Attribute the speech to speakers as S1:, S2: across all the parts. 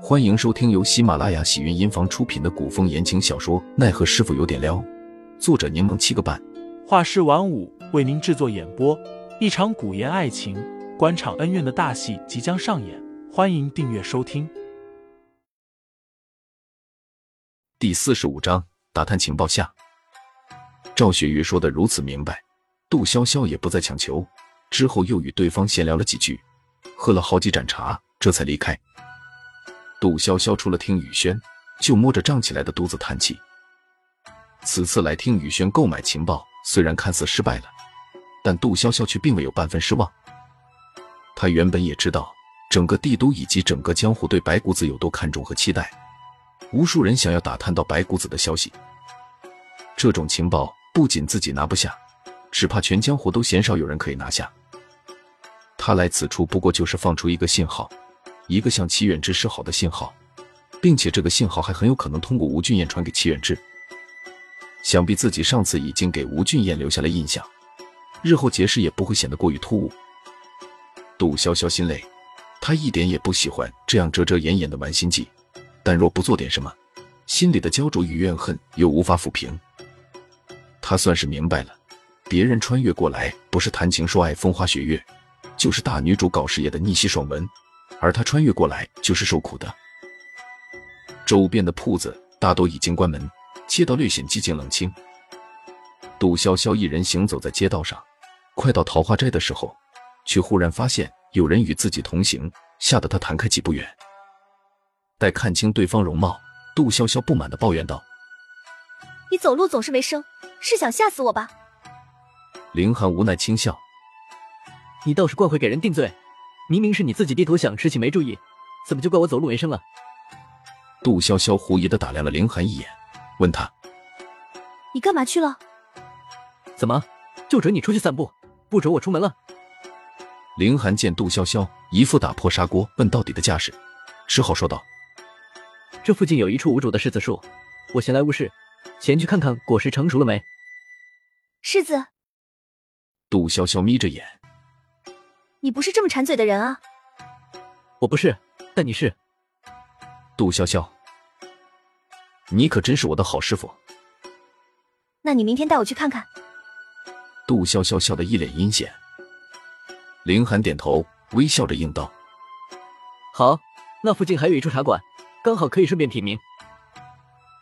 S1: 欢迎收听由喜马拉雅喜云音房出品的古风言情小说《奈何师傅有点撩》，作者柠檬七个半，
S2: 画师晚舞为您制作演播。一场古言爱情、官场恩怨的大戏即将上演，欢迎订阅收听。
S1: 第四十五章打探情报下，赵雪玉说的如此明白，杜潇潇也不再强求，之后又与对方闲聊了几句，喝了好几盏茶，这才离开。杜潇潇除了听雨轩，就摸着胀起来的肚子叹气。此次来听雨轩购买情报，虽然看似失败了，但杜潇潇却并未有半分失望。他原本也知道整个帝都以及整个江湖对白骨子有多看重和期待，无数人想要打探到白骨子的消息。这种情报不仅自己拿不下，只怕全江湖都鲜少有人可以拿下。他来此处不过就是放出一个信号。一个向齐远之示好的信号，并且这个信号还很有可能通过吴俊彦传给齐远之。想必自己上次已经给吴俊彦留下了印象，日后结识也不会显得过于突兀。杜潇潇心累，他一点也不喜欢这样遮遮掩掩的玩心计，但若不做点什么，心里的焦灼与怨恨又无法抚平。他算是明白了，别人穿越过来不是谈情说爱、风花雪月，就是大女主搞事业的逆袭爽文。而他穿越过来就是受苦的。周边的铺子大都已经关门，街道略显寂静冷清。杜潇潇一人行走在街道上，快到桃花斋的时候，却忽然发现有人与自己同行，吓得他弹开几步远。待看清对方容貌，杜潇潇不满的抱怨道：“
S3: 你走路总是没声，是想吓死我吧？”
S1: 凌寒无奈轻笑：“
S4: 你倒是怪会给人定罪。”明明是你自己低头想事情没注意，怎么就怪我走路没声了？
S1: 杜潇潇狐疑的打量了凌寒一眼，问他：“
S3: 你干嘛去了？
S4: 怎么就准你出去散步，不准我出门了？”
S1: 凌寒见杜潇潇一副打破砂锅问到底的架势，只好说道：“
S4: 这附近有一处无主的柿子树，我闲来无事，前去看看果实成熟了没。”
S3: 柿子。
S1: 杜潇潇眯着眼。
S3: 你不是这么馋嘴的人啊！
S4: 我不是，但你是。
S1: 杜潇潇，你可真是我的好师傅。
S3: 那你明天带我去看看。
S1: 杜潇潇笑得一脸阴险。林寒点头，微笑着应道：“
S4: 好，那附近还有一处茶馆，刚好可以顺便品茗。”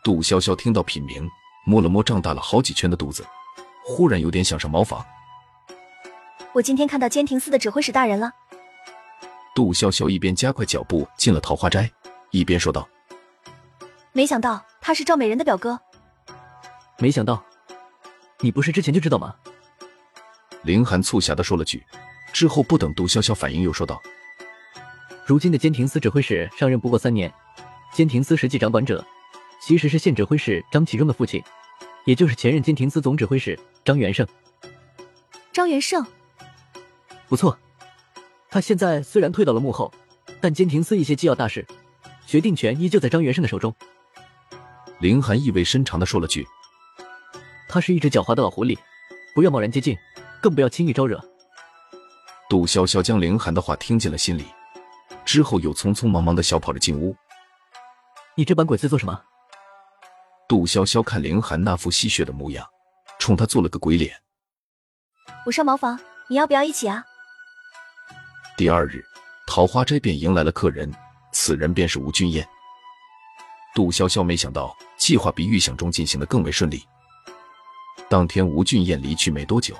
S1: 杜潇潇听到品茗，摸了摸胀大了好几圈的肚子，忽然有点想上茅房。
S3: 我今天看到监庭司的指挥使大人了。
S1: 杜潇潇一边加快脚步进了桃花斋，一边说道：“
S3: 没想到他是赵美人的表哥。”
S4: 没想到，你不是之前就知道吗？
S1: 凌寒促狭的说了句，之后不等杜潇潇反应，又说道：“
S4: 如今的监庭司指挥使上任不过三年，监庭司实际掌管者其实是现指挥使张启忠的父亲，也就是前任监庭司总指挥使张元胜。”
S3: 张元胜。
S4: 不错，他现在虽然退到了幕后，但监庭司一些机要大事，决定权依旧在张元胜的手中。
S1: 凌寒意味深长的说了句：“
S4: 他是一只狡猾的老狐狸，不要贸然接近，更不要轻易招惹。”
S1: 杜潇潇将凌寒的话听进了心里，之后又匆匆忙忙的小跑着进屋。
S4: 你这般鬼祟做什么？
S1: 杜潇潇看凌寒那副戏谑的模样，冲他做了个鬼脸。
S3: 我上茅房，你要不要一起啊？
S1: 第二日，桃花斋便迎来了客人，此人便是吴俊彦。杜潇潇没想到，计划比预想中进行的更为顺利。当天，吴俊彦离去没多久，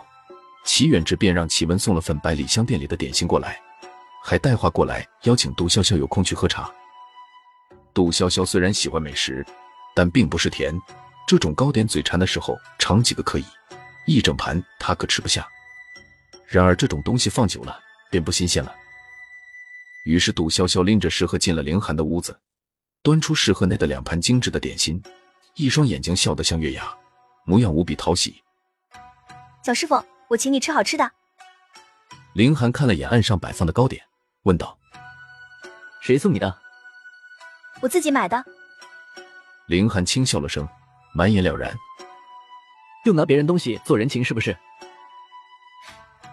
S1: 齐远志便让齐文送了份百里香店里的点心过来，还带话过来邀请杜潇潇有空去喝茶。杜潇潇虽然喜欢美食，但并不是甜，这种糕点嘴馋的时候尝几个可以，一整盘他可吃不下。然而这种东西放久了。便不新鲜了。于是杜潇潇拎着食盒进了凌寒的屋子，端出食盒内的两盘精致的点心，一双眼睛笑得像月牙，模样无比讨喜。
S3: 小师傅，我请你吃好吃的。
S1: 凌寒看了眼案上摆放的糕点，问道：“
S4: 谁送你的？”“
S3: 我自己买的。”
S1: 凌寒轻笑了声，满眼了然：“
S4: 又拿别人东西做人情是不是？”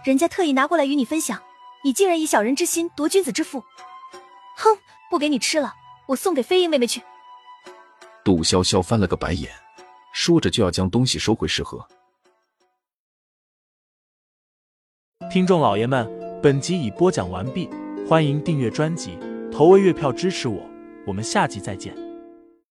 S3: 人家特意拿过来与你分享，你竟然以小人之心夺君子之腹！哼，不给你吃了，我送给飞鹰妹妹去。
S1: 杜潇潇翻了个白眼，说着就要将东西收回食盒。
S2: 听众老爷们，本集已播讲完毕，欢迎订阅专辑，投喂月票支持我，我们下集再见。